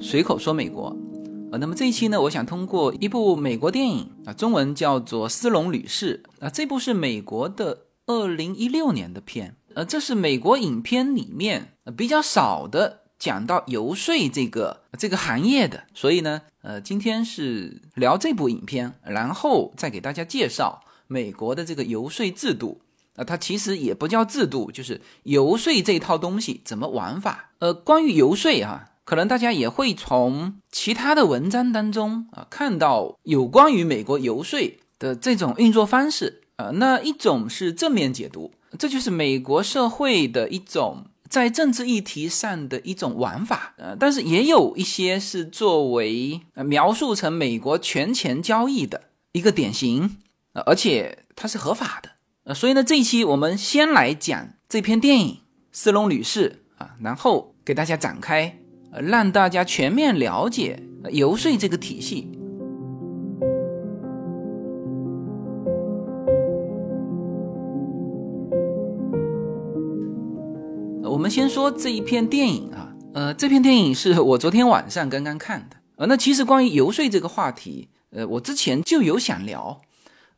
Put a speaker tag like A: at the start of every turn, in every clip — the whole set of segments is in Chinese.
A: 随口说美国，呃，那么这一期呢，我想通过一部美国电影啊，中文叫做《斯隆女士》啊，这部是美国的二零一六年的片，呃，这是美国影片里面比较少的讲到游说这个这个行业的，所以呢，呃，今天是聊这部影片，然后再给大家介绍美国的这个游说制度。啊，它其实也不叫制度，就是游说这套东西怎么玩法。呃，关于游说哈，可能大家也会从其他的文章当中啊看到有关于美国游说的这种运作方式啊。那一种是正面解读，这就是美国社会的一种在政治议题上的一种玩法。呃，但是也有一些是作为描述成美国权钱交易的一个典型，呃而且它是合法的。呃，所以呢，这一期我们先来讲这篇电影《斯隆女士》啊，然后给大家展开，让大家全面了解游说这个体系。我们先说这一篇电影啊，呃，这篇电影是我昨天晚上刚刚看的。呃，那其实关于游说这个话题，呃，我之前就有想聊。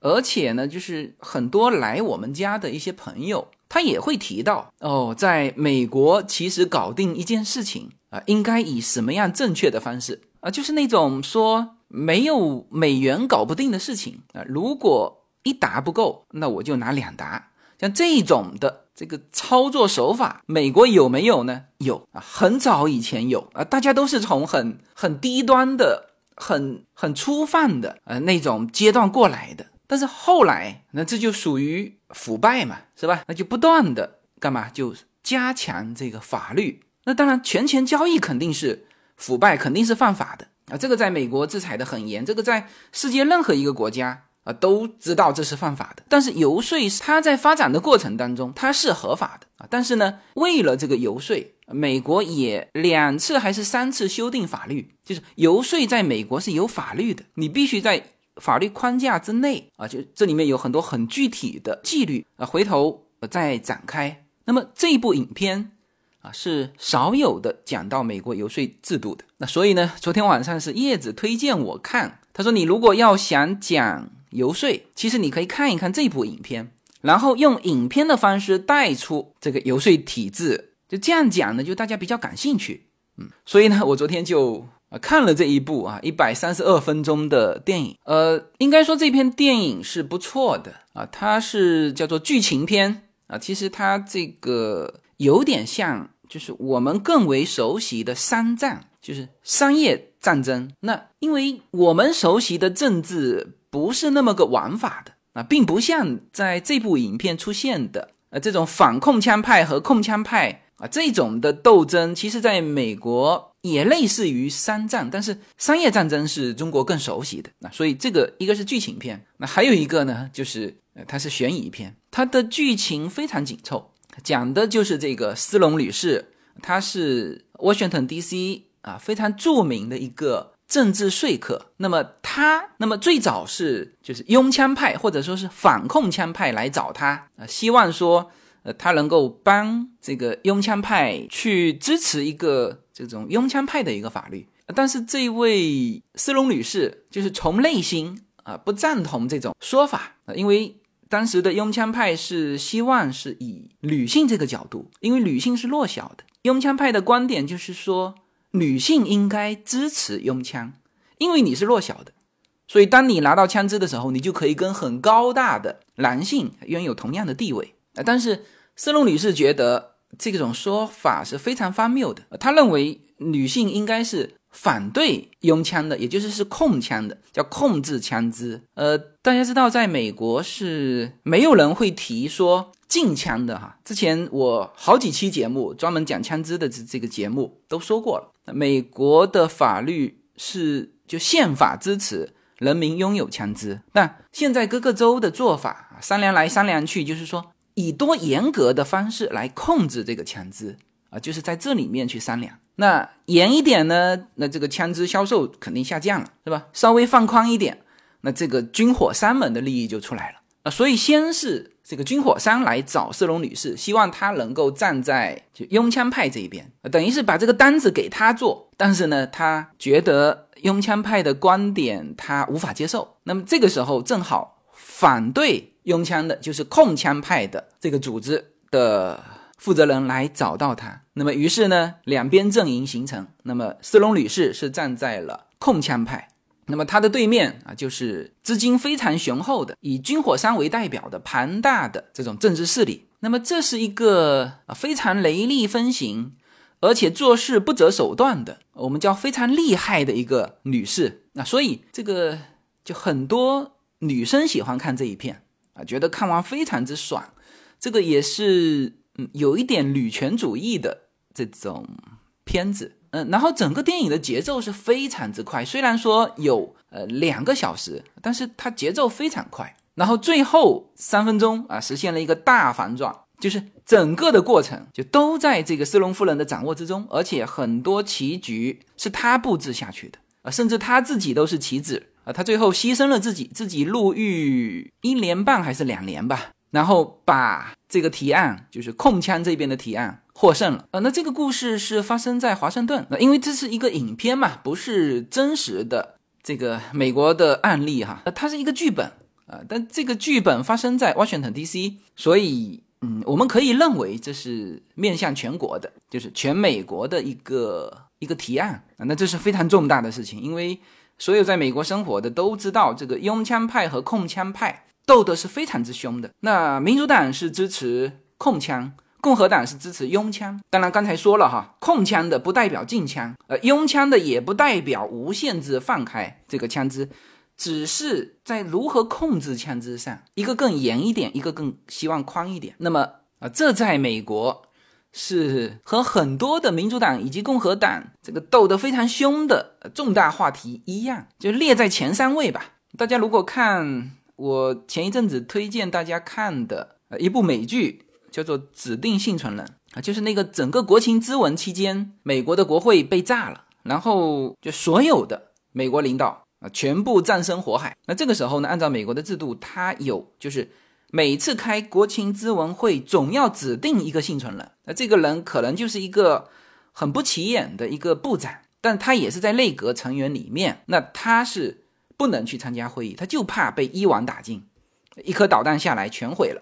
A: 而且呢，就是很多来我们家的一些朋友，他也会提到哦，在美国其实搞定一件事情啊，应该以什么样正确的方式啊？就是那种说没有美元搞不定的事情啊，如果一沓不够，那我就拿两沓。像这种的这个操作手法，美国有没有呢？有啊，很早以前有啊，大家都是从很很低端的、很很粗放的呃那种阶段过来的。但是后来，那这就属于腐败嘛，是吧？那就不断的干嘛？就加强这个法律。那当然，权钱交易肯定是腐败，肯定是犯法的啊。这个在美国制裁的很严，这个在世界任何一个国家啊都知道这是犯法的。但是游说它在发展的过程当中，它是合法的啊。但是呢，为了这个游说，美国也两次还是三次修订法律，就是游说在美国是有法律的，你必须在。法律框架之内啊，就这里面有很多很具体的纪律啊，回头再展开。那么这一部影片啊，是少有的讲到美国游说制度的。那所以呢，昨天晚上是叶子推荐我看，他说你如果要想讲游说，其实你可以看一看这部影片，然后用影片的方式带出这个游说体制，就这样讲呢，就大家比较感兴趣。嗯，所以呢，我昨天就。啊，看了这一部啊，一百三十二分钟的电影，呃，应该说这篇电影是不错的啊，它是叫做剧情片啊，其实它这个有点像，就是我们更为熟悉的商战，就是商业战争。那因为我们熟悉的政治不是那么个玩法的啊，并不像在这部影片出现的呃这种反控枪派和控枪派啊这种的斗争，其实在美国。也类似于商战，但是商业战争是中国更熟悉的。那所以这个一个是剧情片，那还有一个呢，就是呃它是悬疑片，它的剧情非常紧凑，讲的就是这个斯隆女士，她是 Washington D.C. 啊非常著名的一个政治说客。那么她，那么最早是就是拥枪派或者说是反控枪派来找她啊，希望说呃他能够帮这个拥枪派去支持一个。这种拥枪派的一个法律，但是这位斯隆女士就是从内心啊不赞同这种说法，因为当时的拥枪派是希望是以女性这个角度，因为女性是弱小的，拥枪派的观点就是说女性应该支持拥枪，因为你是弱小的，所以当你拿到枪支的时候，你就可以跟很高大的男性拥有同样的地位啊。但是斯隆女士觉得。这种说法是非常荒谬的。她认为女性应该是反对拥枪的，也就是是控枪的，叫控制枪支。呃，大家知道，在美国是没有人会提说禁枪的哈。之前我好几期节目专门讲枪支的这这个节目都说过了。美国的法律是就宪法支持人民拥有枪支，但现在各个州的做法商量来商量去，就是说。以多严格的方式来控制这个枪支啊，就是在这里面去商量。那严一点呢，那这个枪支销售肯定下降了，是吧？稍微放宽一点，那这个军火商们的利益就出来了。啊，所以先是这个军火商来找斯隆女士，希望她能够站在就拥枪派这一边，等于是把这个单子给他做。但是呢，他觉得拥枪派的观点他无法接受。那么这个时候正好反对拥枪的就是控枪派的这个组织的负责人来找到他。那么于是呢，两边阵营形成。那么斯隆女士是站在了控枪派。那么他的对面啊，就是资金非常雄厚的，以军火商为代表的庞大的这种政治势力。那么这是一个啊非常雷厉风行，而且做事不择手段的，我们叫非常厉害的一个女士。那所以这个就很多女生喜欢看这一片啊，觉得看完非常之爽。这个也是嗯有一点女权主义的这种片子。嗯，然后整个电影的节奏是非常之快，虽然说有呃两个小时，但是它节奏非常快。然后最后三分钟啊，实现了一个大反转，就是整个的过程就都在这个斯隆夫人的掌握之中，而且很多棋局是他布置下去的啊，甚至他自己都是棋子啊，他最后牺牲了自己，自己入狱一年半还是两年吧，然后把这个提案，就是控枪这边的提案。获胜了呃，那这个故事是发生在华盛顿，那因为这是一个影片嘛，不是真实的这个美国的案例哈，它是一个剧本啊，但这个剧本发生在 Washington D.C.，所以嗯，我们可以认为这是面向全国的，就是全美国的一个一个提案啊，那这是非常重大的事情，因为所有在美国生活的都知道，这个拥枪派和控枪派斗得是非常之凶的，那民主党是支持控枪。共和党是支持拥枪，当然刚才说了哈，控枪的不代表禁枪，呃，拥枪的也不代表无限制放开这个枪支，只是在如何控制枪支上，一个更严一点，一个更希望宽一点。那么啊，这在美国是和很多的民主党以及共和党这个斗得非常凶的重大话题一样，就列在前三位吧。大家如果看我前一阵子推荐大家看的一部美剧。叫做指定幸存人啊，就是那个整个国情咨文期间，美国的国会被炸了，然后就所有的美国领导啊全部葬身火海。那这个时候呢，按照美国的制度，他有就是每次开国情咨文会，总要指定一个幸存人。那这个人可能就是一个很不起眼的一个部长，但他也是在内阁成员里面，那他是不能去参加会议，他就怕被一网打尽，一颗导弹下来全毁了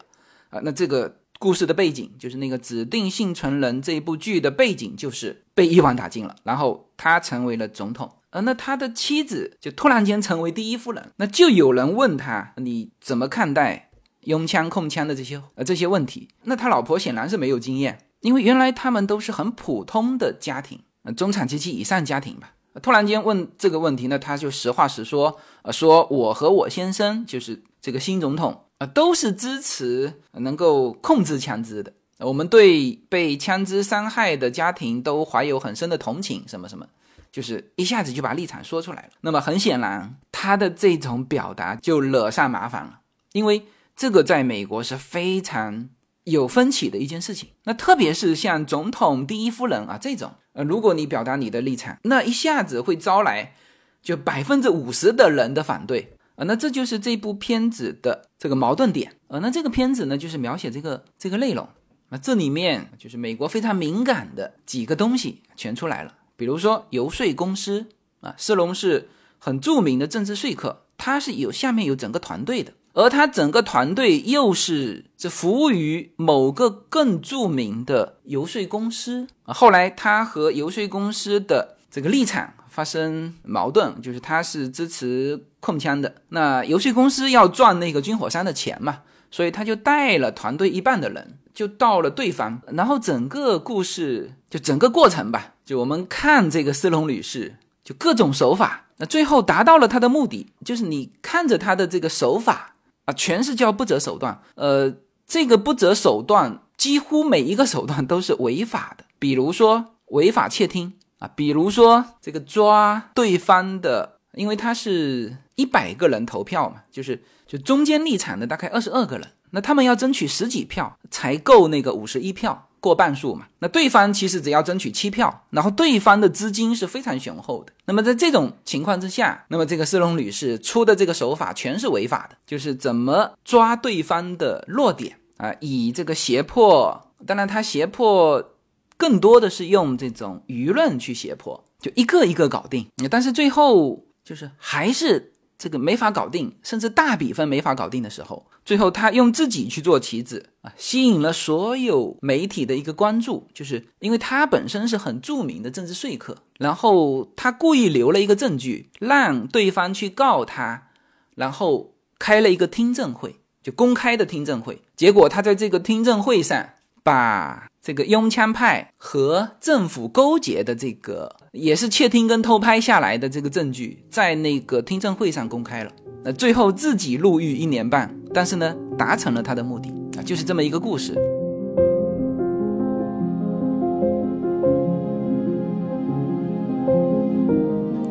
A: 啊。那这个。故事的背景就是那个指定幸存人这部剧的背景，就是被一网打尽了，然后他成为了总统，而那他的妻子就突然间成为第一夫人，那就有人问他你怎么看待拥枪控枪的这些呃这些问题？那他老婆显然是没有经验，因为原来他们都是很普通的家庭，呃中产阶级以上家庭吧。突然间问这个问题，那他就实话实说，呃说我和我先生就是这个新总统。啊，都是支持能够控制枪支的。我们对被枪支伤害的家庭都怀有很深的同情，什么什么，就是一下子就把立场说出来了。那么很显然，他的这种表达就惹上麻烦了，因为这个在美国是非常有分歧的一件事情。那特别是像总统第一夫人啊这种，呃，如果你表达你的立场，那一下子会招来就百分之五十的人的反对。啊，那这就是这部片子的这个矛盾点啊。那这个片子呢，就是描写这个这个内容。那这里面就是美国非常敏感的几个东西全出来了，比如说游说公司啊，斯隆是很著名的政治说客，他是有下面有整个团队的，而他整个团队又是这服务于某个更著名的游说公司啊。后来他和游说公司的这个立场。发生矛盾，就是他是支持控枪的，那游说公司要赚那个军火商的钱嘛，所以他就带了团队一半的人，就到了对方，然后整个故事就整个过程吧，就我们看这个斯隆女士，就各种手法，那最后达到了他的目的，就是你看着他的这个手法啊，全是叫不择手段，呃，这个不择手段，几乎每一个手段都是违法的，比如说违法窃听啊。比如说这个抓对方的，因为他是一百个人投票嘛，就是就中间立场的大概二十二个人，那他们要争取十几票才够那个五十一票过半数嘛。那对方其实只要争取七票，然后对方的资金是非常雄厚的。那么在这种情况之下，那么这个斯隆女士出的这个手法全是违法的，就是怎么抓对方的弱点啊，以这个胁迫，当然他胁迫更多的是用这种舆论去胁迫，就一个一个搞定。但是最后就是还是。这个没法搞定，甚至大比分没法搞定的时候，最后他用自己去做棋子啊，吸引了所有媒体的一个关注，就是因为他本身是很著名的政治说客，然后他故意留了一个证据，让对方去告他，然后开了一个听证会，就公开的听证会，结果他在这个听证会上把。这个拥枪派和政府勾结的这个，也是窃听跟偷拍下来的这个证据，在那个听证会上公开了。那最后自己入狱一年半，但是呢，达成了他的目的啊，就是这么一个故事。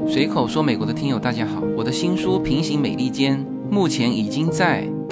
A: 随口说，美国的听友大家好，我的新书《平行美利坚》目前已经在。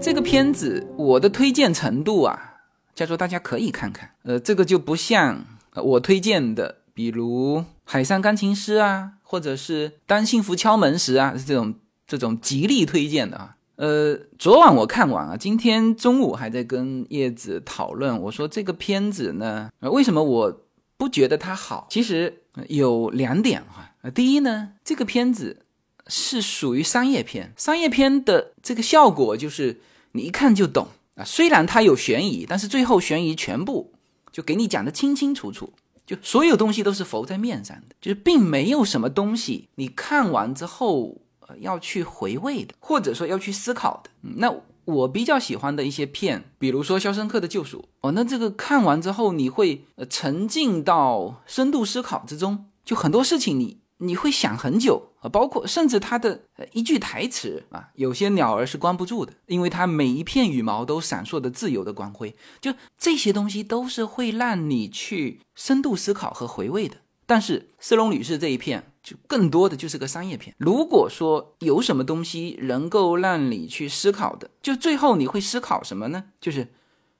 A: 这个片子我的推荐程度啊，叫做大家可以看看。呃，这个就不像我推荐的，比如《海上钢琴师》啊，或者是《当幸福敲门时》啊，是这种这种极力推荐的啊。呃，昨晚我看完啊，今天中午还在跟叶子讨论，我说这个片子呢，为什么我不觉得它好？其实有两点哈。第一呢，这个片子。是属于商业片，商业片的这个效果就是你一看就懂啊。虽然它有悬疑，但是最后悬疑全部就给你讲的清清楚楚，就所有东西都是浮在面上的，就是并没有什么东西你看完之后呃要去回味的，或者说要去思考的。那我比较喜欢的一些片，比如说《肖申克的救赎》哦，那这个看完之后你会呃沉浸到深度思考之中，就很多事情你。你会想很久啊，包括甚至他的一句台词啊，有些鸟儿是关不住的，因为它每一片羽毛都闪烁着自由的光辉。就这些东西都是会让你去深度思考和回味的。但是斯隆女士这一片就更多的就是个商业片。如果说有什么东西能够让你去思考的，就最后你会思考什么呢？就是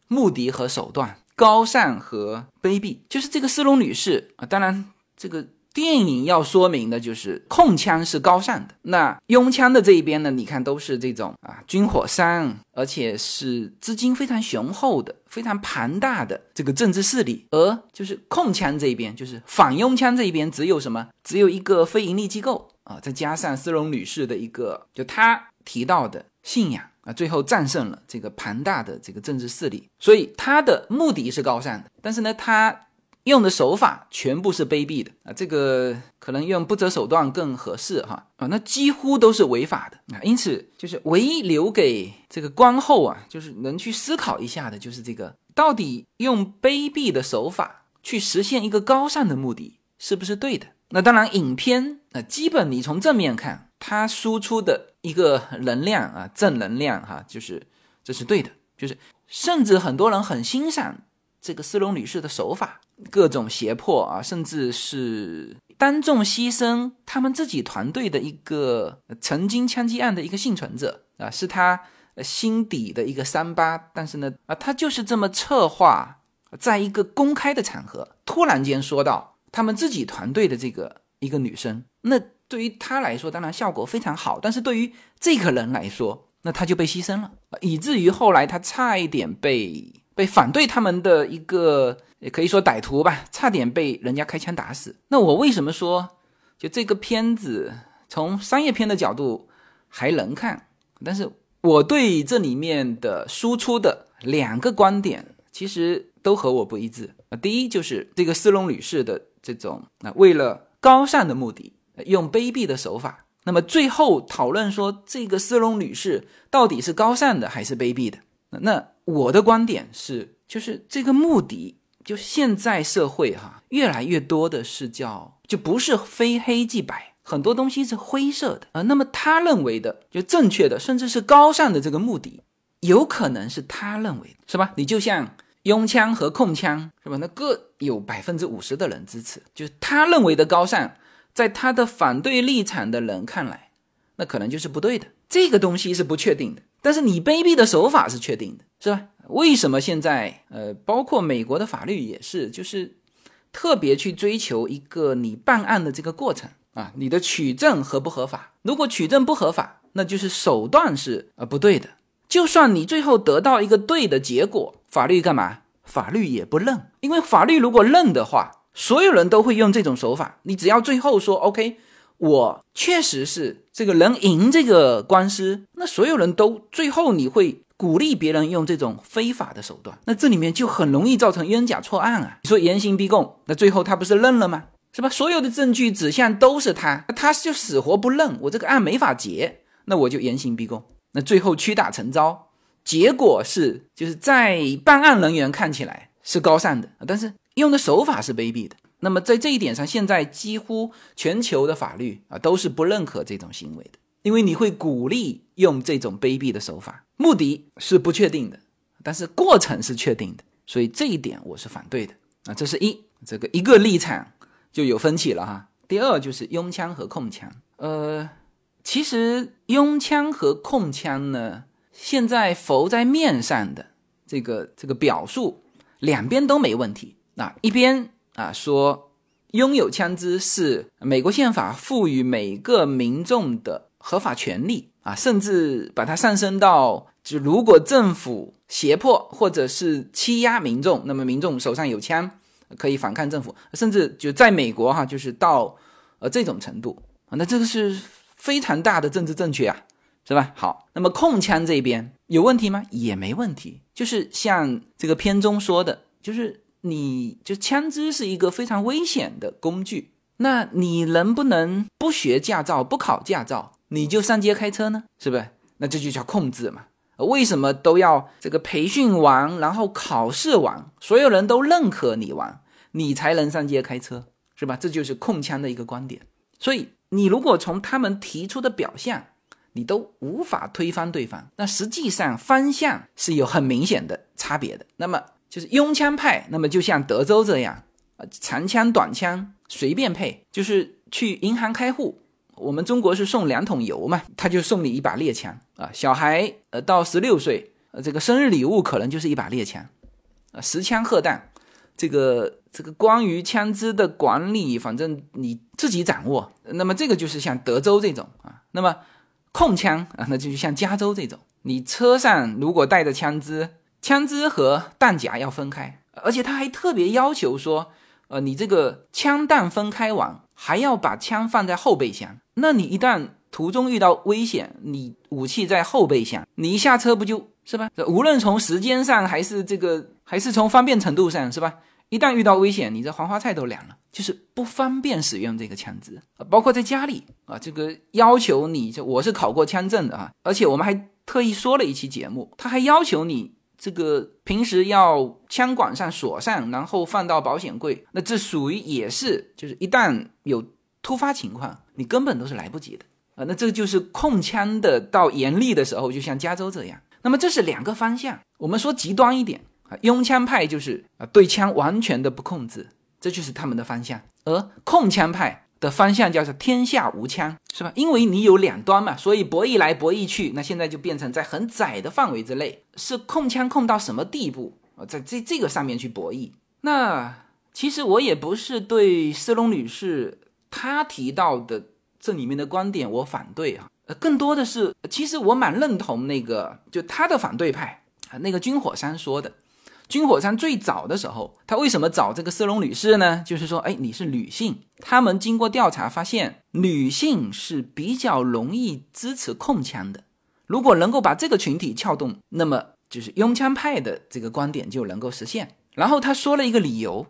A: 目的和手段，高尚和卑鄙。就是这个斯隆女士啊，当然这个。电影要说明的就是控枪是高尚的，那拥枪的这一边呢？你看都是这种啊军火商，而且是资金非常雄厚的、非常庞大的这个政治势力，而就是控枪这一边，就是反拥枪这一边，只有什么？只有一个非盈利机构啊，再加上斯隆女士的一个就她提到的信仰啊，最后战胜了这个庞大的这个政治势力，所以她的目的是高尚的，但是呢，她。用的手法全部是卑鄙的啊，这个可能用不择手段更合适哈啊，那几乎都是违法的啊，因此就是唯一留给这个观后啊，就是能去思考一下的，就是这个到底用卑鄙的手法去实现一个高尚的目的是不是对的？那当然，影片啊，基本你从正面看，它输出的一个能量啊，正能量哈，就是这是对的，就是甚至很多人很欣赏这个斯隆女士的手法。各种胁迫啊，甚至是当众牺牲他们自己团队的一个曾经枪击案的一个幸存者啊，是他心底的一个伤疤。但是呢，啊，他就是这么策划，在一个公开的场合，突然间说到他们自己团队的这个一个女生，那对于他来说，当然效果非常好。但是对于这个人来说，那他就被牺牲了，以至于后来他差一点被被反对他们的一个。也可以说歹徒吧，差点被人家开枪打死。那我为什么说，就这个片子从商业片的角度还能看？但是我对这里面的输出的两个观点，其实都和我不一致啊。第一就是这个斯隆女士的这种啊，为了高尚的目的，用卑鄙的手法。那么最后讨论说，这个斯隆女士到底是高尚的还是卑鄙的？那我的观点是，就是这个目的，就现在社会哈，越来越多的是叫，就不是非黑即白，很多东西是灰色的啊。那么他认为的就正确的，甚至是高尚的这个目的，有可能是他认为的，是吧？你就像拥枪和控枪，是吧？那各有百分之五十的人支持，就是他认为的高尚，在他的反对立场的人看来，那可能就是不对的。这个东西是不确定的。但是你卑鄙的手法是确定的，是吧？为什么现在呃，包括美国的法律也是，就是特别去追求一个你办案的这个过程啊，你的取证合不合法？如果取证不合法，那就是手段是呃不对的。就算你最后得到一个对的结果，法律干嘛？法律也不认，因为法律如果认的话，所有人都会用这种手法。你只要最后说 OK。我确实是这个人赢这个官司，那所有人都最后你会鼓励别人用这种非法的手段，那这里面就很容易造成冤假错案啊！你说严刑逼供，那最后他不是认了吗？是吧？所有的证据指向都是他，那他就死活不认，我这个案没法结，那我就严刑逼供，那最后屈打成招，结果是就是在办案人员看起来是高尚的，但是用的手法是卑鄙的。那么在这一点上，现在几乎全球的法律啊都是不认可这种行为的，因为你会鼓励用这种卑鄙的手法，目的是不确定的，但是过程是确定的，所以这一点我是反对的啊。这是一这个一个立场就有分歧了哈。第二就是拥枪和控枪，呃，其实拥枪和控枪呢，现在浮在面上的这个这个表述，两边都没问题，那一边。啊，说拥有枪支是美国宪法赋予每个民众的合法权利啊，甚至把它上升到，就如果政府胁迫或者是欺压民众，那么民众手上有枪可以反抗政府，甚至就在美国哈，就是到呃这种程度啊，那这个是非常大的政治正确啊，是吧？好，那么控枪这边有问题吗？也没问题，就是像这个片中说的，就是。你就枪支是一个非常危险的工具，那你能不能不学驾照、不考驾照，你就上街开车呢？是不是？那这就叫控制嘛？为什么都要这个培训完，然后考试完，所有人都认可你完，你才能上街开车，是吧？这就是控枪的一个观点。所以你如果从他们提出的表象，你都无法推翻对方，那实际上方向是有很明显的差别的。那么。就是拥枪派，那么就像德州这样，啊，长枪短枪随便配，就是去银行开户，我们中国是送两桶油嘛，他就送你一把猎枪啊，小孩呃到十六岁，呃这个生日礼物可能就是一把猎枪，啊实枪核弹，这个这个关于枪支的管理，反正你自己掌握。那么这个就是像德州这种啊，那么控枪啊，那就是像加州这种，你车上如果带着枪支。枪支和弹夹要分开，而且他还特别要求说，呃，你这个枪弹分开完，还要把枪放在后备箱。那你一旦途中遇到危险，你武器在后备箱，你一下车不就是吧？无论从时间上还是这个，还是从方便程度上，是吧？一旦遇到危险，你这黄花菜都凉了，就是不方便使用这个枪支包括在家里啊，这个要求你，就我是考过枪证的啊，而且我们还特意说了一期节目，他还要求你。这个平时要枪管上锁上，然后放到保险柜，那这属于也是，就是一旦有突发情况，你根本都是来不及的啊。那这就是控枪的到严厉的时候，就像加州这样。那么这是两个方向，我们说极端一点啊，拥枪派就是啊对枪完全的不控制，这就是他们的方向，而控枪派。的方向叫做天下无枪，是吧？因为你有两端嘛，所以博弈来博弈去，那现在就变成在很窄的范围之内，是控枪控到什么地步啊？在这这个上面去博弈。那其实我也不是对斯隆女士她提到的这里面的观点我反对啊，呃，更多的是其实我蛮认同那个就她的反对派啊，那个军火商说的。军火商最早的时候，他为什么找这个斯隆女士呢？就是说，哎，你是女性，他们经过调查发现，女性是比较容易支持控枪的。如果能够把这个群体撬动，那么就是拥枪派的这个观点就能够实现。然后他说了一个理由，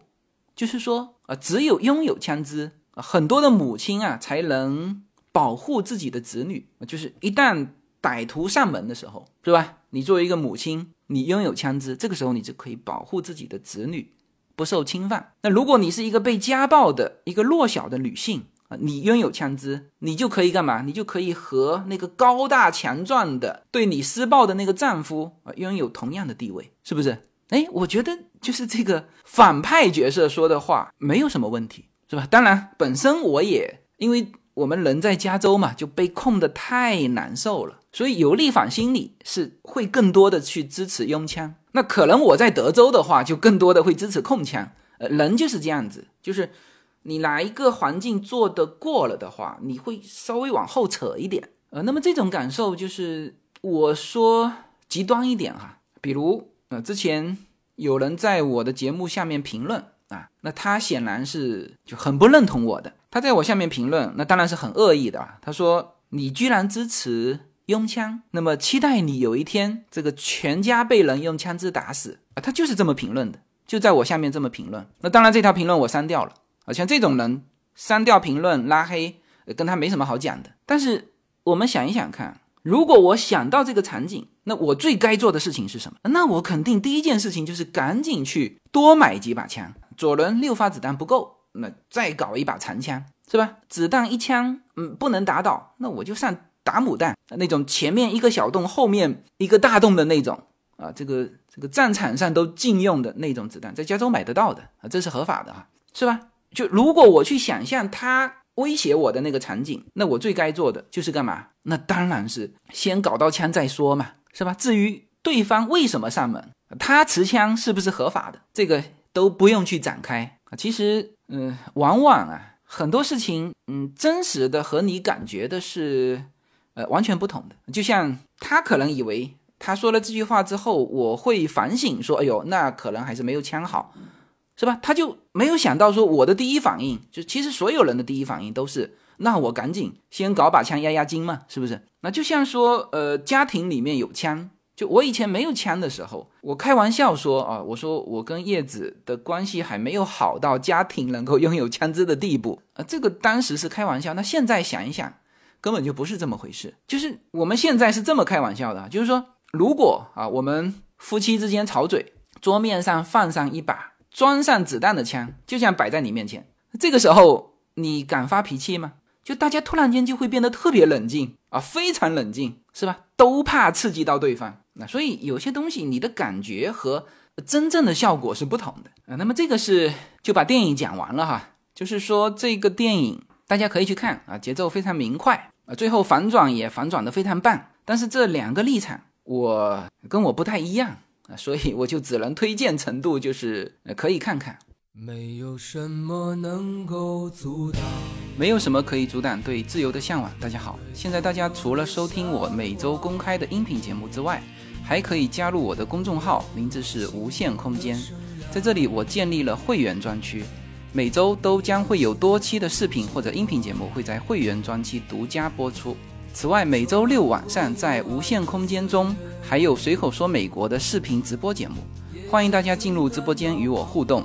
A: 就是说，啊，只有拥有枪支，很多的母亲啊，才能保护自己的子女。就是一旦歹徒上门的时候，是吧？你作为一个母亲，你拥有枪支，这个时候你就可以保护自己的子女不受侵犯。那如果你是一个被家暴的一个弱小的女性啊，你拥有枪支，你就可以干嘛？你就可以和那个高大强壮的对你施暴的那个丈夫啊拥有同样的地位，是不是？哎，我觉得就是这个反派角色说的话没有什么问题，是吧？当然，本身我也因为。我们人在加州嘛，就被控的太难受了，所以有立反心理是会更多的去支持拥枪。那可能我在德州的话，就更多的会支持控枪。呃，人就是这样子，就是你哪一个环境做得过了的话，你会稍微往后扯一点。呃，那么这种感受就是我说极端一点哈，比如呃，之前有人在我的节目下面评论啊，那他显然是就很不认同我的。他在我下面评论，那当然是很恶意的啊。他说：“你居然支持拥枪，那么期待你有一天这个全家被人用枪支打死啊。”他就是这么评论的，就在我下面这么评论。那当然，这条评论我删掉了啊。像这种人删掉评论、拉黑，跟他没什么好讲的。但是我们想一想看，如果我想到这个场景，那我最该做的事情是什么？那我肯定第一件事情就是赶紧去多买几把枪。左轮六发子弹不够。那再搞一把长枪是吧？子弹一枪，嗯，不能打倒，那我就上打母弹，那种前面一个小洞，后面一个大洞的那种啊，这个这个战场上都禁用的那种子弹，在加州买得到的啊，这是合法的啊，是吧？就如果我去想象他威胁我的那个场景，那我最该做的就是干嘛？那当然是先搞到枪再说嘛，是吧？至于对方为什么上门，他持枪是不是合法的，这个都不用去展开啊，其实。嗯，往往啊，很多事情，嗯，真实的和你感觉的是，呃，完全不同的。就像他可能以为他说了这句话之后，我会反省说，哎呦，那可能还是没有枪好，是吧？他就没有想到说，我的第一反应就其实所有人的第一反应都是，那我赶紧先搞把枪压压惊嘛，是不是？那就像说，呃，家庭里面有枪。就我以前没有枪的时候，我开玩笑说啊，我说我跟叶子的关系还没有好到家庭能够拥有枪支的地步啊，这个当时是开玩笑。那现在想一想，根本就不是这么回事。就是我们现在是这么开玩笑的，就是说，如果啊，我们夫妻之间吵嘴，桌面上放上一把装上子弹的枪，就像摆在你面前，这个时候你敢发脾气吗？就大家突然间就会变得特别冷静啊，非常冷静，是吧？都怕刺激到对方。那所以有些东西你的感觉和真正的效果是不同的啊。那么这个是就把电影讲完了哈，就是说这个电影大家可以去看啊，节奏非常明快啊，最后反转也反转的非常棒。但是这两个立场我跟我不太一样啊，所以我就只能推荐程度就是可以看看。没有什么能够阻挡，没有什么可以阻挡对自由的向往。大家好，现在大家除了收听我每周公开的音频节目之外，还可以加入我的公众号，名字是无限空间。在这里，我建立了会员专区，每周都将会有多期的视频或者音频节目会在会员专区独家播出。此外，每周六晚上在无限空间中还有随口说美国的视频直播节目，欢迎大家进入直播间与我互动。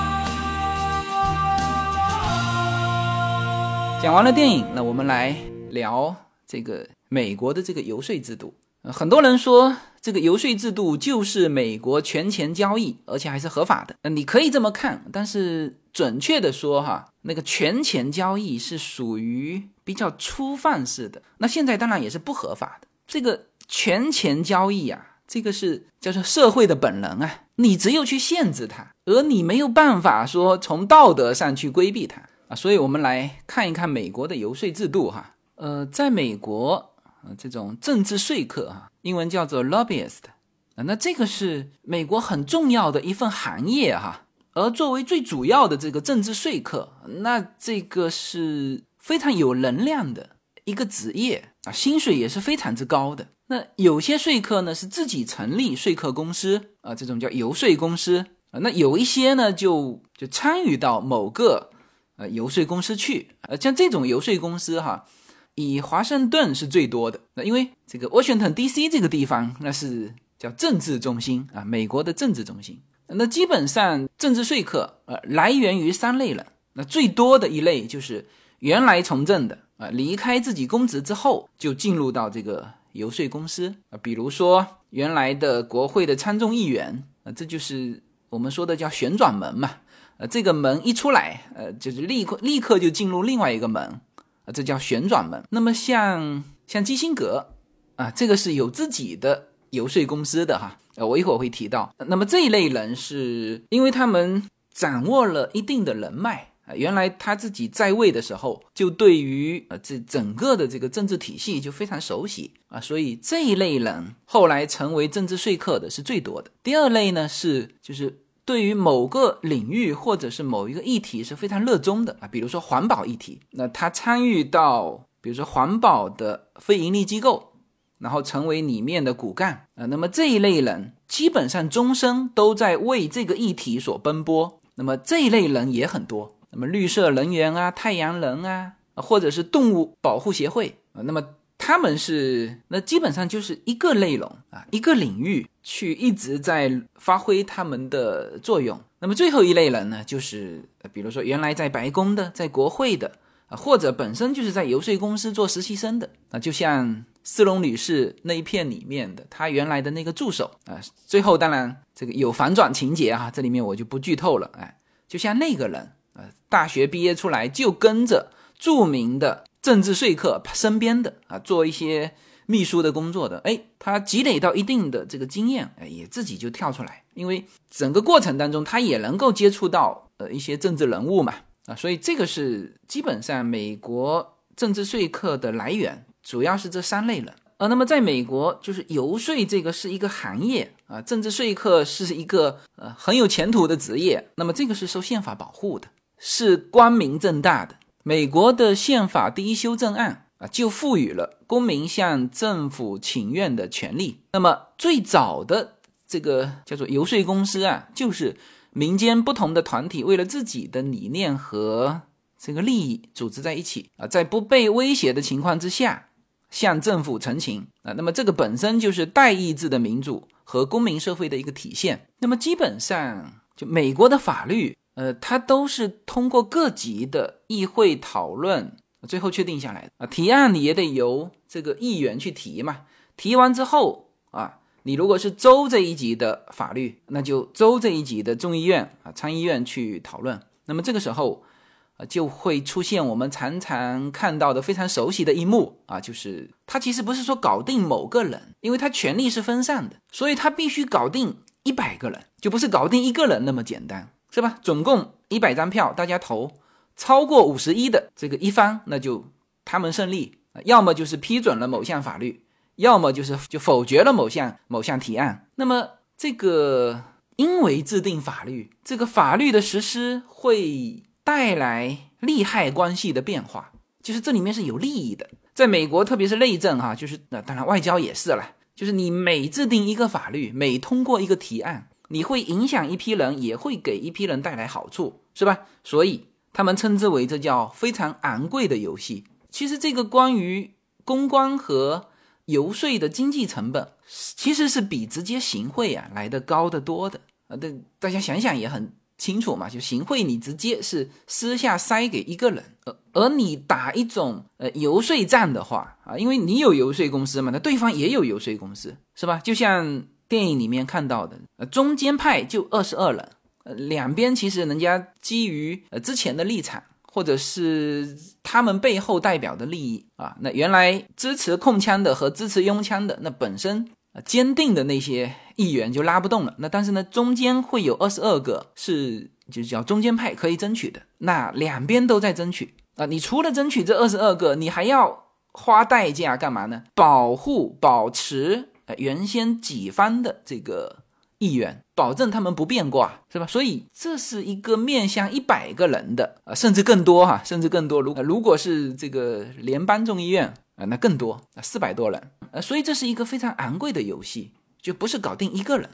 A: 讲完了电影，那我们来聊这个美国的这个游说制度。很多人说这个游说制度就是美国权钱交易，而且还是合法的。呃，你可以这么看，但是准确的说，哈，那个权钱交易是属于比较粗放式的。那现在当然也是不合法的。这个权钱交易啊，这个是叫做社会的本能啊，你只有去限制它，而你没有办法说从道德上去规避它啊。所以我们来看一看美国的游说制度，哈，呃，在美国。这种政治说客啊，英文叫做 lobbyist 啊，那这个是美国很重要的一份行业哈。而作为最主要的这个政治说客，那这个是非常有能量的一个职业啊，薪水也是非常之高的。那有些说客呢是自己成立说客公司啊，这种叫游说公司啊。那有一些呢就就参与到某个呃游说公司去，呃，像这种游说公司哈，以华盛顿是最多的。那因为这个 Washington D.C. 这个地方那是叫政治中心啊，美国的政治中心。那基本上政治说客呃来源于三类人，那最多的一类就是原来从政的啊，离开自己公职之后就进入到这个。游说公司啊，比如说原来的国会的参众议员啊，这就是我们说的叫旋转门嘛。呃，这个门一出来，呃，就是立刻立刻就进入另外一个门啊，这叫旋转门。那么像像基辛格啊，这个是有自己的游说公司的哈。呃，我一会儿会提到。那么这一类人是因为他们掌握了一定的人脉啊。原来他自己在位的时候，就对于呃这整个的这个政治体系就非常熟悉啊，所以这一类人后来成为政治说客的是最多的。第二类呢是就是对于某个领域或者是某一个议题是非常热衷的啊，比如说环保议题，那他参与到比如说环保的非盈利机构，然后成为里面的骨干。啊，那么这一类人基本上终生都在为这个议题所奔波，那么这一类人也很多。那么绿色能源啊，太阳能啊，或者是动物保护协会。啊，那么他们是那基本上就是一个内容啊，一个领域去一直在发挥他们的作用。那么最后一类人呢，就是比如说原来在白宫的，在国会的啊，或者本身就是在游说公司做实习生的啊，就像斯隆女士那一片里面的她原来的那个助手啊，最后当然这个有反转情节啊，这里面我就不剧透了，哎，就像那个人。呃，大学毕业出来就跟着著名的政治说客身边的啊，做一些秘书的工作的，哎，他积累到一定的这个经验，哎，也自己就跳出来，因为整个过程当中他也能够接触到呃一些政治人物嘛，啊，所以这个是基本上美国政治说客的来源，主要是这三类人。呃，那么在美国，就是游说这个是一个行业啊，政治说客是一个呃很有前途的职业，那么这个是受宪法保护的。是光明正大的。美国的宪法第一修正案啊，就赋予了公民向政府请愿的权利。那么最早的这个叫做游说公司啊，就是民间不同的团体为了自己的理念和这个利益组织在一起啊，在不被威胁的情况之下向政府陈情啊。那么这个本身就是代议制的民主和公民社会的一个体现。那么基本上就美国的法律。呃，它都是通过各级的议会讨论，最后确定下来的啊。提案你也得由这个议员去提嘛，提完之后啊，你如果是州这一级的法律，那就州这一级的众议院啊、参议院去讨论。那么这个时候啊，就会出现我们常常看到的非常熟悉的一幕啊，就是他其实不是说搞定某个人，因为他权力是分散的，所以他必须搞定一百个人，就不是搞定一个人那么简单。是吧？总共一百张票，大家投超过五十一的这个一方，那就他们胜利。要么就是批准了某项法律，要么就是就否决了某项某项提案。那么这个因为制定法律，这个法律的实施会带来利害关系的变化，就是这里面是有利益的。在美国，特别是内政哈，就是那当然外交也是了，就是你每制定一个法律，每通过一个提案。你会影响一批人，也会给一批人带来好处，是吧？所以他们称之为这叫非常昂贵的游戏。其实这个关于公关和游说的经济成本，其实是比直接行贿啊来的高得多的啊。对，大家想想也很清楚嘛。就行贿，你直接是私下塞给一个人，而而你打一种呃游说战的话啊，因为你有游说公司嘛，那对方也有游说公司，是吧？就像。电影里面看到的，呃，中间派就二十二人，呃，两边其实人家基于呃之前的立场，或者是他们背后代表的利益啊，那原来支持控枪的和支持拥枪的，那本身坚定的那些议员就拉不动了。那但是呢，中间会有二十二个是就叫中间派可以争取的，那两边都在争取啊。你除了争取这二十二个，你还要花代价干嘛呢？保护、保持。原先己方的这个议员，保证他们不变卦，是吧？所以这是一个面向一百个人的啊，甚至更多哈，甚至更多。如如果是这个联邦众议院，啊，那更多啊，四百多人，呃，所以这是一个非常昂贵的游戏，就不是搞定一个人，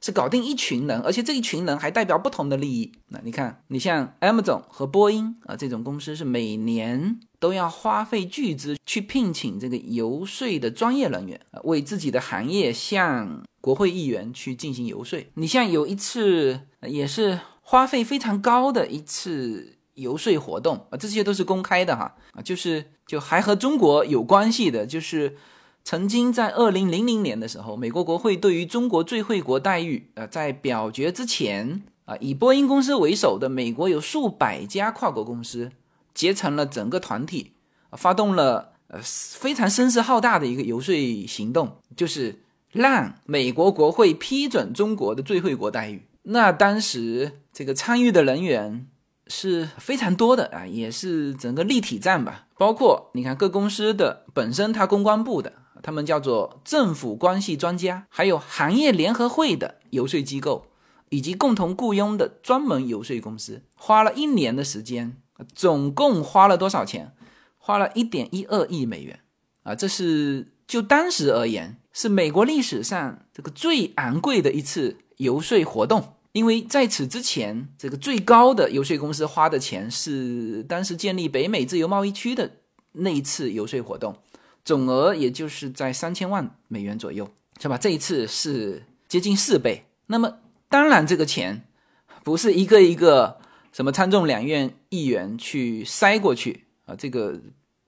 A: 是搞定一群人，而且这一群人还代表不同的利益。那你看，你像 Amazon 和波音啊这种公司，是每年都要花费巨资去聘请这个游说的专业人员，为自己的行业向国会议员去进行游说。你像有一次也是花费非常高的一次。游说活动啊，这些都是公开的哈啊，就是就还和中国有关系的，就是曾经在二零零零年的时候，美国国会对于中国最惠国待遇啊，在表决之前啊，以波音公司为首的美国有数百家跨国公司结成了整个团体，发动了呃非常声势浩大的一个游说行动，就是让美国国会批准中国的最惠国待遇。那当时这个参与的人员。是非常多的啊，也是整个立体战吧。包括你看各公司的本身，它公关部的，他们叫做政府关系专家，还有行业联合会的游说机构，以及共同雇佣的专门游说公司，花了一年的时间，总共花了多少钱？花了一点一二亿美元啊！这是就当时而言，是美国历史上这个最昂贵的一次游说活动。因为在此之前，这个最高的游说公司花的钱是当时建立北美自由贸易区的那一次游说活动，总额也就是在三千万美元左右，是吧？这一次是接近四倍。那么当然，这个钱不是一个一个什么参众两院议员去塞过去啊，这个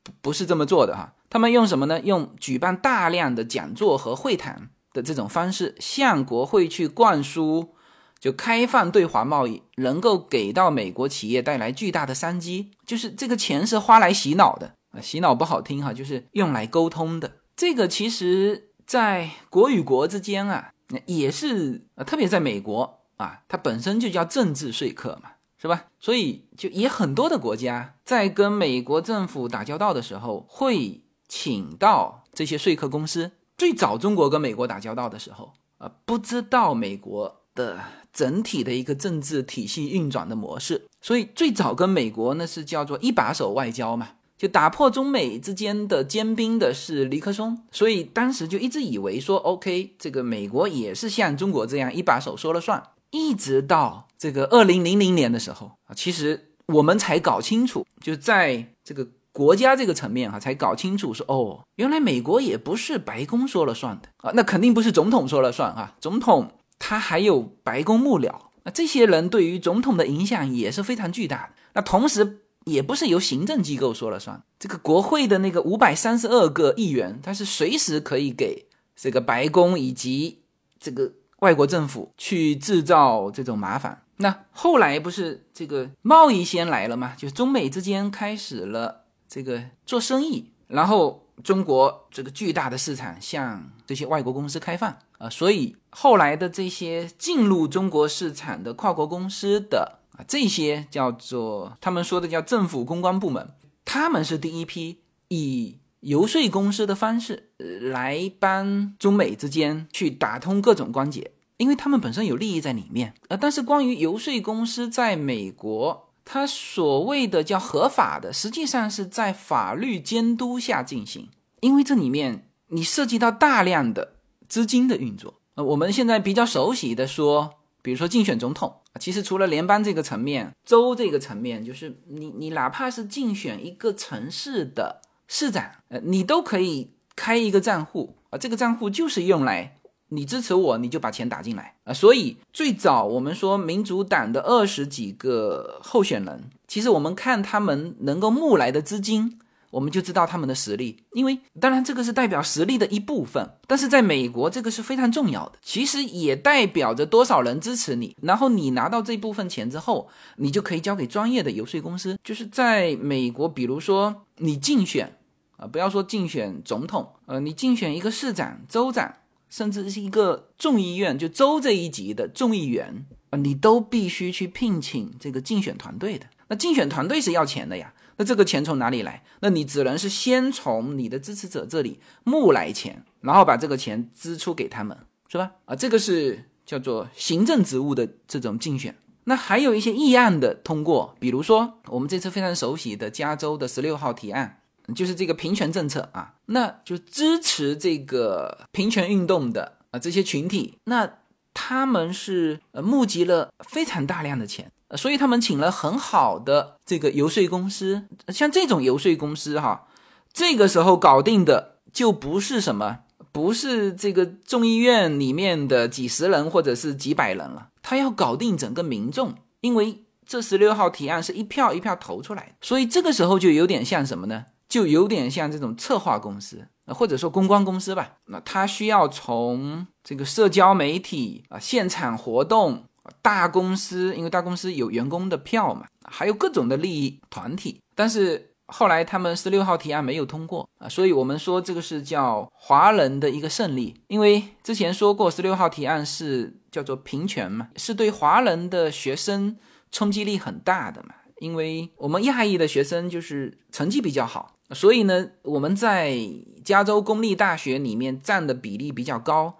A: 不不是这么做的哈。他们用什么呢？用举办大量的讲座和会谈的这种方式，向国会去灌输。就开放对华贸易能够给到美国企业带来巨大的商机，就是这个钱是花来洗脑的啊，洗脑不好听哈，就是用来沟通的。这个其实，在国与国之间啊，也是，特别在美国啊，它本身就叫政治说客嘛，是吧？所以就也很多的国家在跟美国政府打交道的时候，会请到这些说客公司。最早中国跟美国打交道的时候啊，不知道美国的。整体的一个政治体系运转的模式，所以最早跟美国呢是叫做一把手外交嘛，就打破中美之间的坚冰的是尼克松，所以当时就一直以为说，OK，这个美国也是像中国这样一把手说了算，一直到这个二零零零年的时候啊，其实我们才搞清楚，就在这个国家这个层面哈，才搞清楚说，哦，原来美国也不是白宫说了算的啊，那肯定不是总统说了算啊，总统。他还有白宫幕僚，那这些人对于总统的影响也是非常巨大的。那同时，也不是由行政机构说了算，这个国会的那个五百三十二个议员，他是随时可以给这个白宫以及这个外国政府去制造这种麻烦。那后来不是这个贸易先来了吗？就是中美之间开始了这个做生意，然后。中国这个巨大的市场向这些外国公司开放啊，所以后来的这些进入中国市场的跨国公司的啊，这些叫做他们说的叫政府公关部门，他们是第一批以游说公司的方式来帮中美之间去打通各种关节，因为他们本身有利益在里面啊。但是关于游说公司在美国。它所谓的叫合法的，实际上是在法律监督下进行，因为这里面你涉及到大量的资金的运作。呃，我们现在比较熟悉的说，比如说竞选总统其实除了联邦这个层面，州这个层面，就是你你哪怕是竞选一个城市的市长，呃，你都可以开一个账户啊，这个账户就是用来。你支持我，你就把钱打进来啊！所以最早我们说民主党的二十几个候选人，其实我们看他们能够募来的资金，我们就知道他们的实力。因为当然这个是代表实力的一部分，但是在美国这个是非常重要的，其实也代表着多少人支持你。然后你拿到这部分钱之后，你就可以交给专业的游说公司。就是在美国，比如说你竞选啊，不要说竞选总统，呃，你竞选一个市长、州长。甚至是一个众议院就州这一级的众议员啊，你都必须去聘请这个竞选团队的。那竞选团队是要钱的呀，那这个钱从哪里来？那你只能是先从你的支持者这里募来钱，然后把这个钱支出给他们，是吧？啊，这个是叫做行政职务的这种竞选。那还有一些议案的通过，比如说我们这次非常熟悉的加州的十六号提案。就是这个平权政策啊，那就支持这个平权运动的啊这些群体，那他们是呃募集了非常大量的钱，所以他们请了很好的这个游说公司，像这种游说公司哈，这个时候搞定的就不是什么，不是这个众议院里面的几十人或者是几百人了，他要搞定整个民众，因为。这十六号提案是一票一票投出来的，所以这个时候就有点像什么呢？就有点像这种策划公司，或者说公关公司吧。那他需要从这个社交媒体啊、现场活动、大公司，因为大公司有员工的票嘛，还有各种的利益团体。但是后来他们十六号提案没有通过啊，所以我们说这个是叫华人的一个胜利，因为之前说过十六号提案是叫做平权嘛，是对华人的学生。冲击力很大的嘛，因为我们亚裔的学生就是成绩比较好，所以呢，我们在加州公立大学里面占的比例比较高。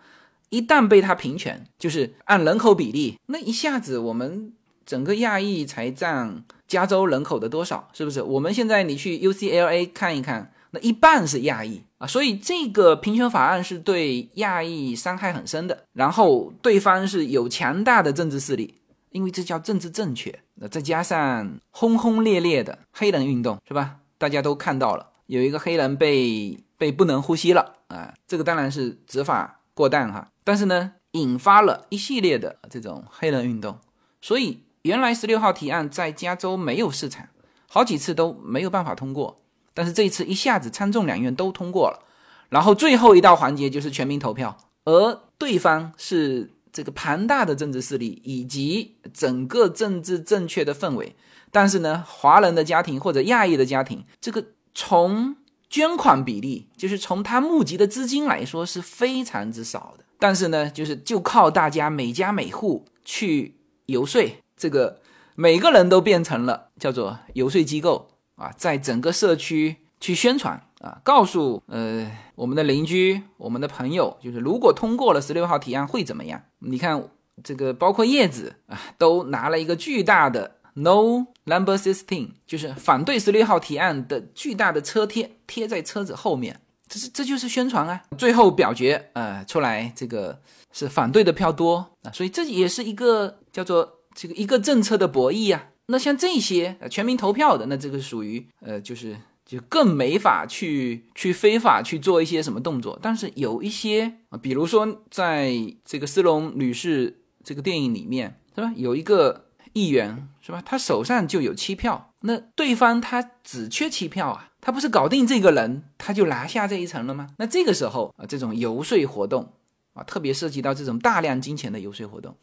A: 一旦被他平权，就是按人口比例，那一下子我们整个亚裔才占加州人口的多少？是不是？我们现在你去 UCLA 看一看，那一半是亚裔啊，所以这个平权法案是对亚裔伤害很深的。然后对方是有强大的政治势力。因为这叫政治正确，那再加上轰轰烈烈的黑人运动，是吧？大家都看到了，有一个黑人被被不能呼吸了啊，这个当然是执法过当哈。但是呢，引发了一系列的这种黑人运动，所以原来十六号提案在加州没有市场，好几次都没有办法通过。但是这一次一下子参众两院都通过了，然后最后一道环节就是全民投票，而对方是。这个庞大的政治势力以及整个政治正确的氛围，但是呢，华人的家庭或者亚裔的家庭，这个从捐款比例，就是从他募集的资金来说是非常之少的。但是呢，就是就靠大家每家每户去游说，这个每个人都变成了叫做游说机构啊，在整个社区去宣传。啊，告诉呃我们的邻居、我们的朋友，就是如果通过了十六号提案会怎么样？你看这个，包括叶子啊，都拿了一个巨大的 No Number Sixteen，就是反对十六号提案的巨大的车贴贴在车子后面，这是这就是宣传啊。最后表决呃出来，这个是反对的票多啊，所以这也是一个叫做这个一个政策的博弈啊。那像这些全民投票的，那这个属于呃就是。就更没法去去非法去做一些什么动作，但是有一些啊，比如说在这个斯隆女士这个电影里面，是吧？有一个议员是吧？他手上就有七票，那对方他只缺七票啊，他不是搞定这个人他就拿下这一层了吗？那这个时候啊，这种游说活动啊，特别涉及到这种大量金钱的游说活动，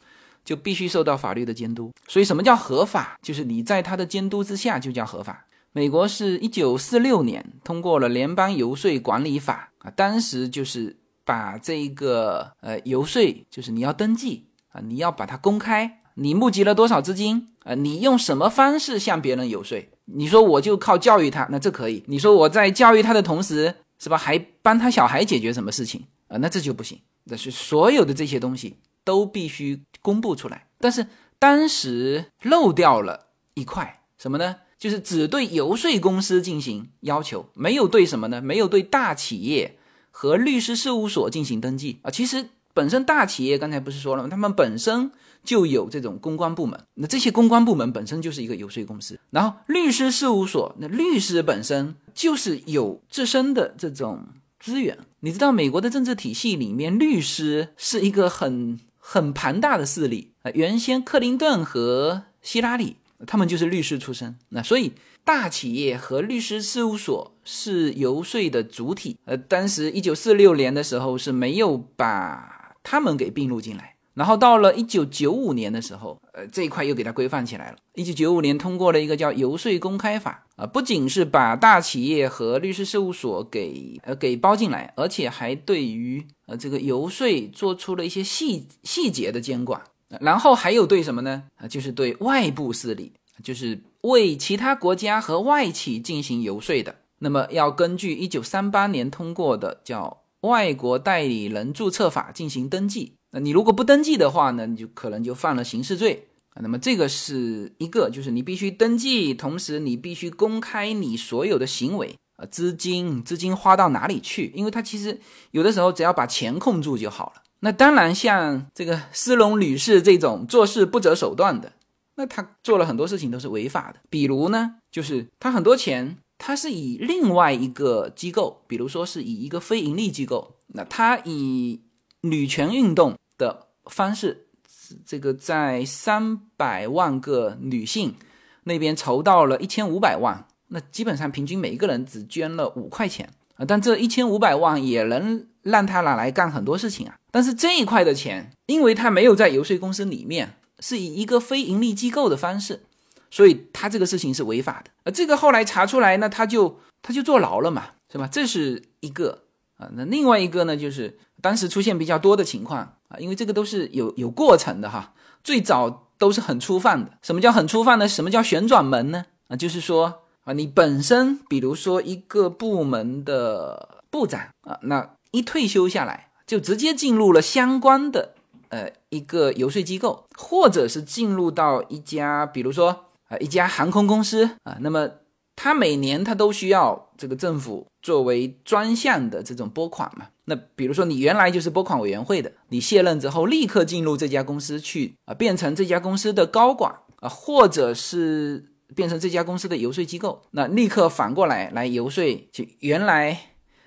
A: 就必须受到法律的监督。所以什么叫合法？就是你在他的监督之下就叫合法。美国是一九四六年通过了联邦游说管理法啊，当时就是把这个呃游说，就是你要登记啊，你要把它公开，你募集了多少资金啊，你用什么方式向别人游说？你说我就靠教育他，那这可以；你说我在教育他的同时，是吧，还帮他小孩解决什么事情啊，那这就不行。那是所有的这些东西都必须公布出来，但是当时漏掉了一块什么呢？就是只对游说公司进行要求，没有对什么呢？没有对大企业和律师事务所进行登记啊。其实本身大企业刚才不是说了吗？他们本身就有这种公关部门，那这些公关部门本身就是一个游说公司。然后律师事务所，那律师本身就是有自身的这种资源。你知道美国的政治体系里面，律师是一个很很庞大的势力啊。原先克林顿和希拉里。他们就是律师出身，那所以大企业和律师事务所是游说的主体。呃，当时一九四六年的时候是没有把他们给并入进来，然后到了一九九五年的时候，呃，这一块又给它规范起来了。一九九五年通过了一个叫游说公开法啊，不仅是把大企业和律师事务所给呃给包进来，而且还对于呃这个游说做出了一些细细节的监管。然后还有对什么呢？啊，就是对外部势力，就是为其他国家和外企进行游说的。那么要根据一九三八年通过的叫《外国代理人注册法》进行登记。那你如果不登记的话呢，你就可能就犯了刑事罪啊。那么这个是一个，就是你必须登记，同时你必须公开你所有的行为。啊资金资金花到哪里去，因为他其实有的时候只要把钱控住就好了。那当然，像这个斯隆女士这种做事不择手段的，那她做了很多事情都是违法的。比如呢，就是她很多钱，她是以另外一个机构，比如说是以一个非盈利机构，那她以女权运动的方式，这个在三百万个女性那边筹到了一千五百万，那基本上平均每一个人只捐了五块钱啊，但这一千五百万也能让他拿来干很多事情啊。但是这一块的钱，因为他没有在游说公司里面，是以一个非盈利机构的方式，所以他这个事情是违法的。而这个后来查出来，呢他就他就坐牢了嘛，是吧？这是一个啊。那另外一个呢，就是当时出现比较多的情况啊，因为这个都是有有过程的哈。最早都是很粗放的。什么叫很粗放呢？什么叫旋转门呢？啊，就是说啊，你本身比如说一个部门的部长啊，那一退休下来。就直接进入了相关的呃一个游说机构，或者是进入到一家，比如说啊一家航空公司啊，那么他每年他都需要这个政府作为专项的这种拨款嘛。那比如说你原来就是拨款委员会的，你卸任之后立刻进入这家公司去啊，变成这家公司的高管啊，或者是变成这家公司的游说机构，那立刻反过来来游说就原来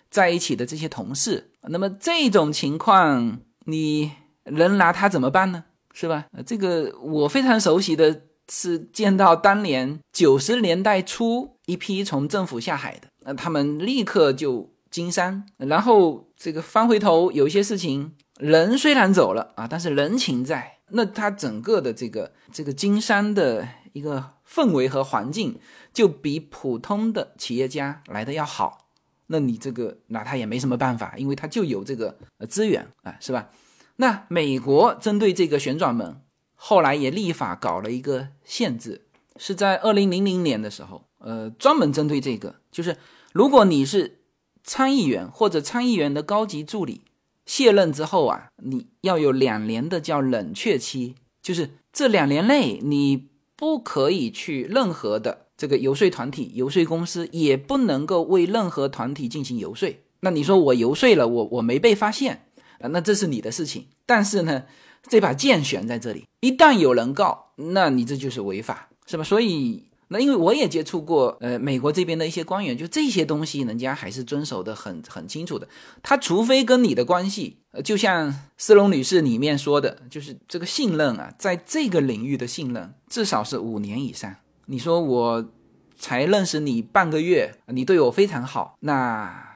A: 在一起的这些同事。那么这种情况，你能拿他怎么办呢？是吧？这个我非常熟悉的是见到当年九十年代初一批从政府下海的，那他们立刻就经商，然后这个翻回头有一些事情，人虽然走了啊，但是人情在，那他整个的这个这个经商的一个氛围和环境，就比普通的企业家来的要好。那你这个拿他也没什么办法，因为他就有这个呃资源啊，是吧？那美国针对这个旋转门，后来也立法搞了一个限制，是在二零零零年的时候，呃，专门针对这个，就是如果你是参议员或者参议员的高级助理卸任之后啊，你要有两年的叫冷却期，就是这两年内你不可以去任何的。这个游说团体、游说公司也不能够为任何团体进行游说。那你说我游说了，我我没被发现啊？那这是你的事情。但是呢，这把剑悬在这里，一旦有人告，那你这就是违法，是吧？所以，那因为我也接触过，呃，美国这边的一些官员，就这些东西，人家还是遵守的很很清楚的。他除非跟你的关系，就像斯隆女士里面说的，就是这个信任啊，在这个领域的信任，至少是五年以上。你说我才认识你半个月，你对我非常好，那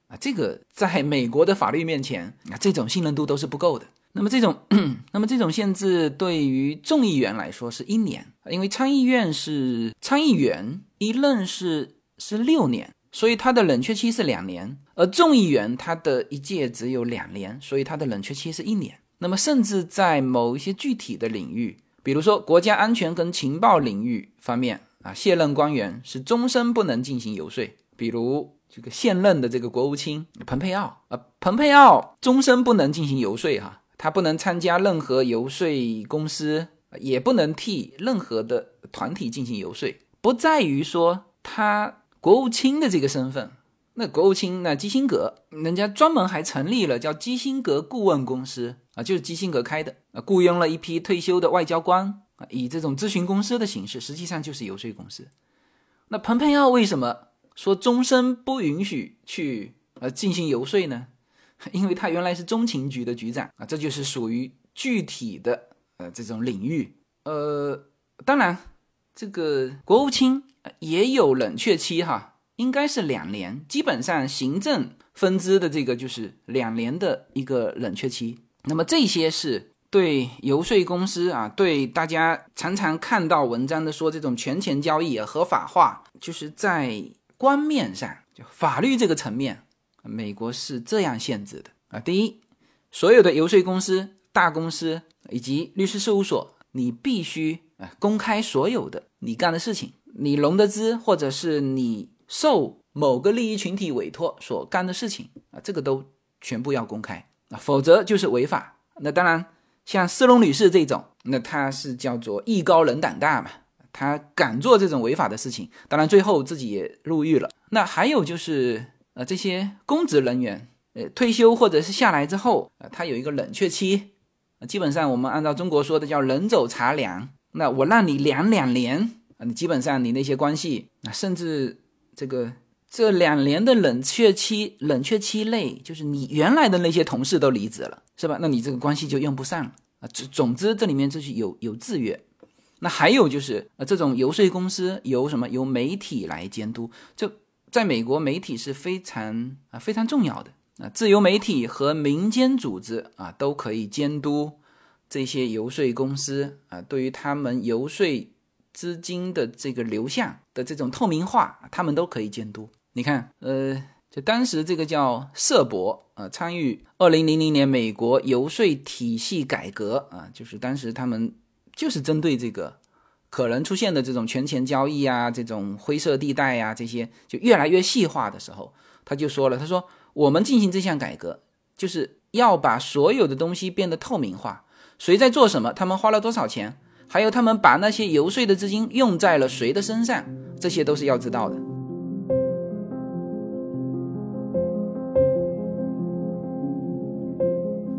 A: 啊，这个在美国的法律面前啊，这种信任度都是不够的。那么这种，那么这种限制对于众议员来说是一年，因为参议院是参议员一任是是六年，所以他的冷却期是两年，而众议员他的一届只有两年，所以他的冷却期是一年。那么甚至在某一些具体的领域，比如说国家安全跟情报领域方面。啊，卸任官员是终身不能进行游说，比如这个现任的这个国务卿蓬佩奥啊，蓬佩奥终身不能进行游说哈，他不能参加任何游说公司，也不能替任何的团体进行游说。不在于说他国务卿的这个身份，那国务卿那基辛格，人家专门还成立了叫基辛格顾问公司啊，就是基辛格开的啊，雇佣了一批退休的外交官。啊，以这种咨询公司的形式，实际上就是游说公司。那蓬佩奥为什么说终身不允许去呃进行游说呢？因为他原来是中情局的局长啊，这就是属于具体的呃这种领域。呃，当然，这个国务卿也有冷却期哈，应该是两年，基本上行政分支的这个就是两年的一个冷却期。那么这些是。对游说公司啊，对大家常常看到文章的说这种权钱交易啊合法化，就是在官面上，就法律这个层面，美国是这样限制的啊。第一，所有的游说公司、大公司以及律师事务所，你必须啊公开所有的你干的事情，你融的资或者是你受某个利益群体委托所干的事情啊，这个都全部要公开啊，否则就是违法。那当然。像斯隆女士这种，那她是叫做艺高人胆大嘛，他敢做这种违法的事情，当然最后自己也入狱了。那还有就是呃这些公职人员，呃退休或者是下来之后啊，他有一个冷却期，基本上我们按照中国说的叫人走茶凉，那我让你凉两年啊，你基本上你那些关系啊，甚至这个这两年的冷却期，冷却期内就是你原来的那些同事都离职了，是吧？那你这个关系就用不上了啊。总总之这里面就是有有制约。那还有就是呃，这种游说公司由什么由媒体来监督，就在美国媒体是非常啊非常重要的啊，自由媒体和民间组织啊都可以监督这些游说公司啊，对于他们游说资金的这个流向的这种透明化，他们都可以监督。你看，呃，就当时这个叫瑟伯啊，参与二零零零年美国游说体系改革啊，就是当时他们。就是针对这个可能出现的这种权钱交易啊，这种灰色地带呀，这些就越来越细化的时候，他就说了，他说我们进行这项改革，就是要把所有的东西变得透明化，谁在做什么，他们花了多少钱，还有他们把那些游说的资金用在了谁的身上，这些都是要知道的。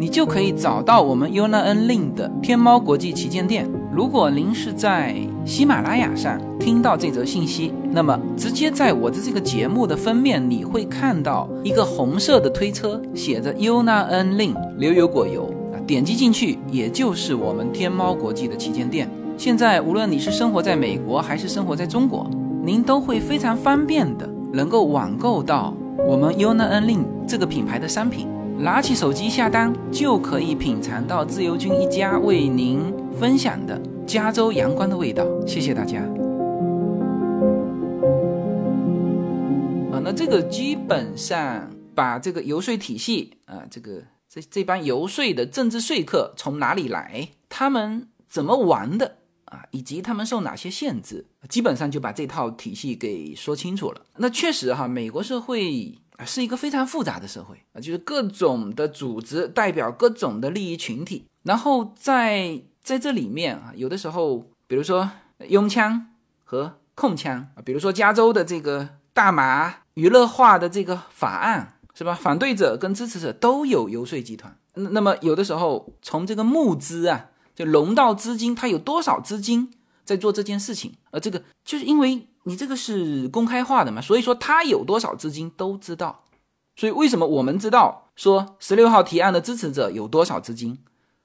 A: 你就可以找到我们 Yuna N Lin 的天猫国际旗舰店。如果您是在喜马拉雅上听到这则信息，那么直接在我的这个节目的封面，你会看到一个红色的推车，写着 Yuna N Lin 牛油果油啊，点击进去，也就是我们天猫国际的旗舰店。现在无论你是生活在美国还是生活在中国，您都会非常方便的能够网购到我们 Yuna N Lin 这个品牌的商品。拿起手机下单，就可以品尝到自由军一家为您分享的加州阳光的味道。谢谢大家。啊，那这个基本上把这个游说体系啊，这个这这帮游说的政治说客从哪里来，他们怎么玩的啊，以及他们受哪些限制，基本上就把这套体系给说清楚了。那确实哈，美国社会。是一个非常复杂的社会啊，就是各种的组织代表各种的利益群体，然后在在这里面啊，有的时候，比如说拥枪和控枪啊，比如说加州的这个大麻娱乐化的这个法案，是吧？反对者跟支持者都有游说集团。那那么有的时候从这个募资啊，就融到资金，它有多少资金在做这件事情？而这个就是因为。你这个是公开化的嘛？所以说他有多少资金都知道。所以为什么我们知道说十六号提案的支持者有多少资金，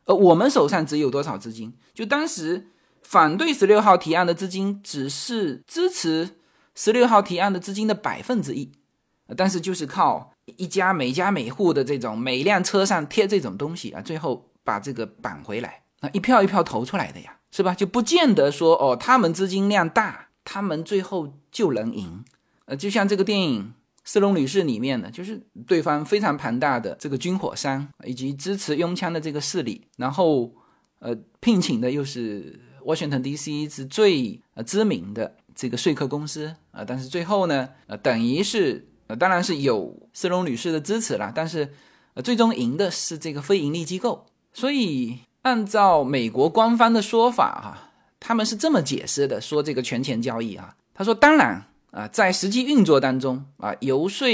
A: 而我们手上只有多少资金？就当时反对十六号提案的资金只是支持十六号提案的资金的百分之一，但是就是靠一家每家每户的这种每辆车上贴这种东西啊，最后把这个绑回来，那一票一票投出来的呀，是吧？就不见得说哦，他们资金量大。他们最后就能赢，呃，就像这个电影《斯隆女士》里面的，就是对方非常庞大的这个军火商以及支持拥枪的这个势力，然后呃聘请的又是 Washington D.C. 是最呃知名的这个说客公司啊，但是最后呢，呃等于是呃当然是有斯隆女士的支持了，但是呃最终赢的是这个非盈利机构，所以按照美国官方的说法哈。他们是这么解释的：说这个权钱交易啊，他说当然啊，在实际运作当中啊，游说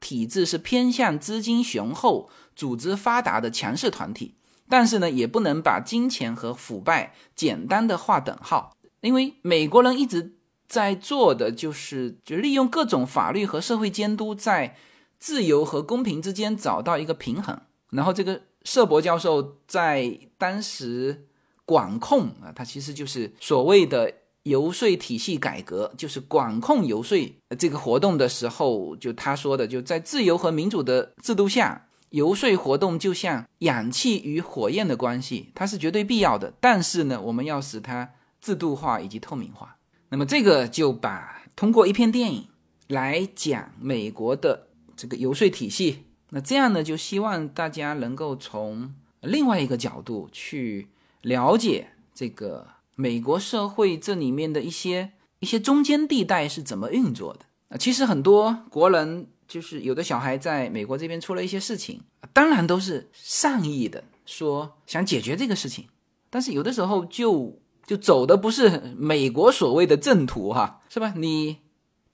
A: 体制是偏向资金雄厚、组织发达的强势团体，但是呢，也不能把金钱和腐败简单的划等号，因为美国人一直在做的就是就利用各种法律和社会监督，在自由和公平之间找到一个平衡。然后这个舍伯教授在当时。管控啊，它其实就是所谓的游说体系改革，就是管控游说这个活动的时候，就他说的，就在自由和民主的制度下，游说活动就像氧气与火焰的关系，它是绝对必要的。但是呢，我们要使它制度化以及透明化。那么这个就把通过一篇电影来讲美国的这个游说体系。那这样呢，就希望大家能够从另外一个角度去了解这个美国社会这里面的一些一些中间地带是怎么运作的啊。其实很多国人就是有的小孩在美国这边出了一些事情，当然都是善意的说想解决这个事情，但是有的时候就就走的不是美国所谓的正途哈，是吧？你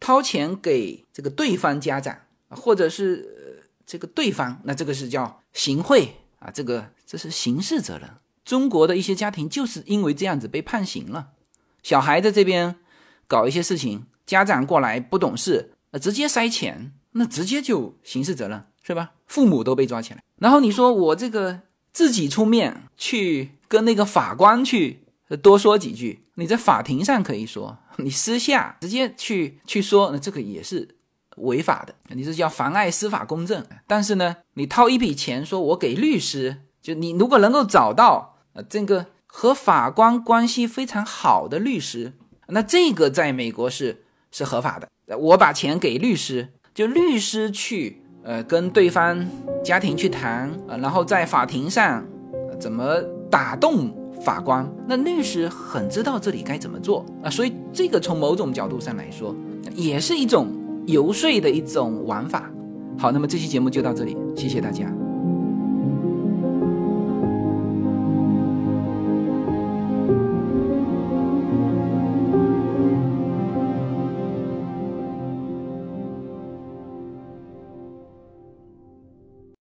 A: 掏钱给这个对方家长，或者是。这个对方，那这个是叫行贿啊，这个这是刑事责任。中国的一些家庭就是因为这样子被判刑了。小孩在这边搞一些事情，家长过来不懂事，呃，直接塞钱，那直接就刑事责任，是吧？父母都被抓起来。然后你说我这个自己出面去跟那个法官去多说几句，你在法庭上可以说，你私下直接去去说，那这个也是。违法的，你是叫妨碍司法公正。但是呢，你掏一笔钱，说我给律师，就你如果能够找到呃这个和法官关系非常好的律师，那这个在美国是是合法的。我把钱给律师，就律师去呃跟对方家庭去谈，呃，然后在法庭上怎么打动法官，那律师很知道这里该怎么做啊。所以这个从某种角度上来说，也是一种。游说的一种玩法。好，那么这期节目就到这里，谢谢大家。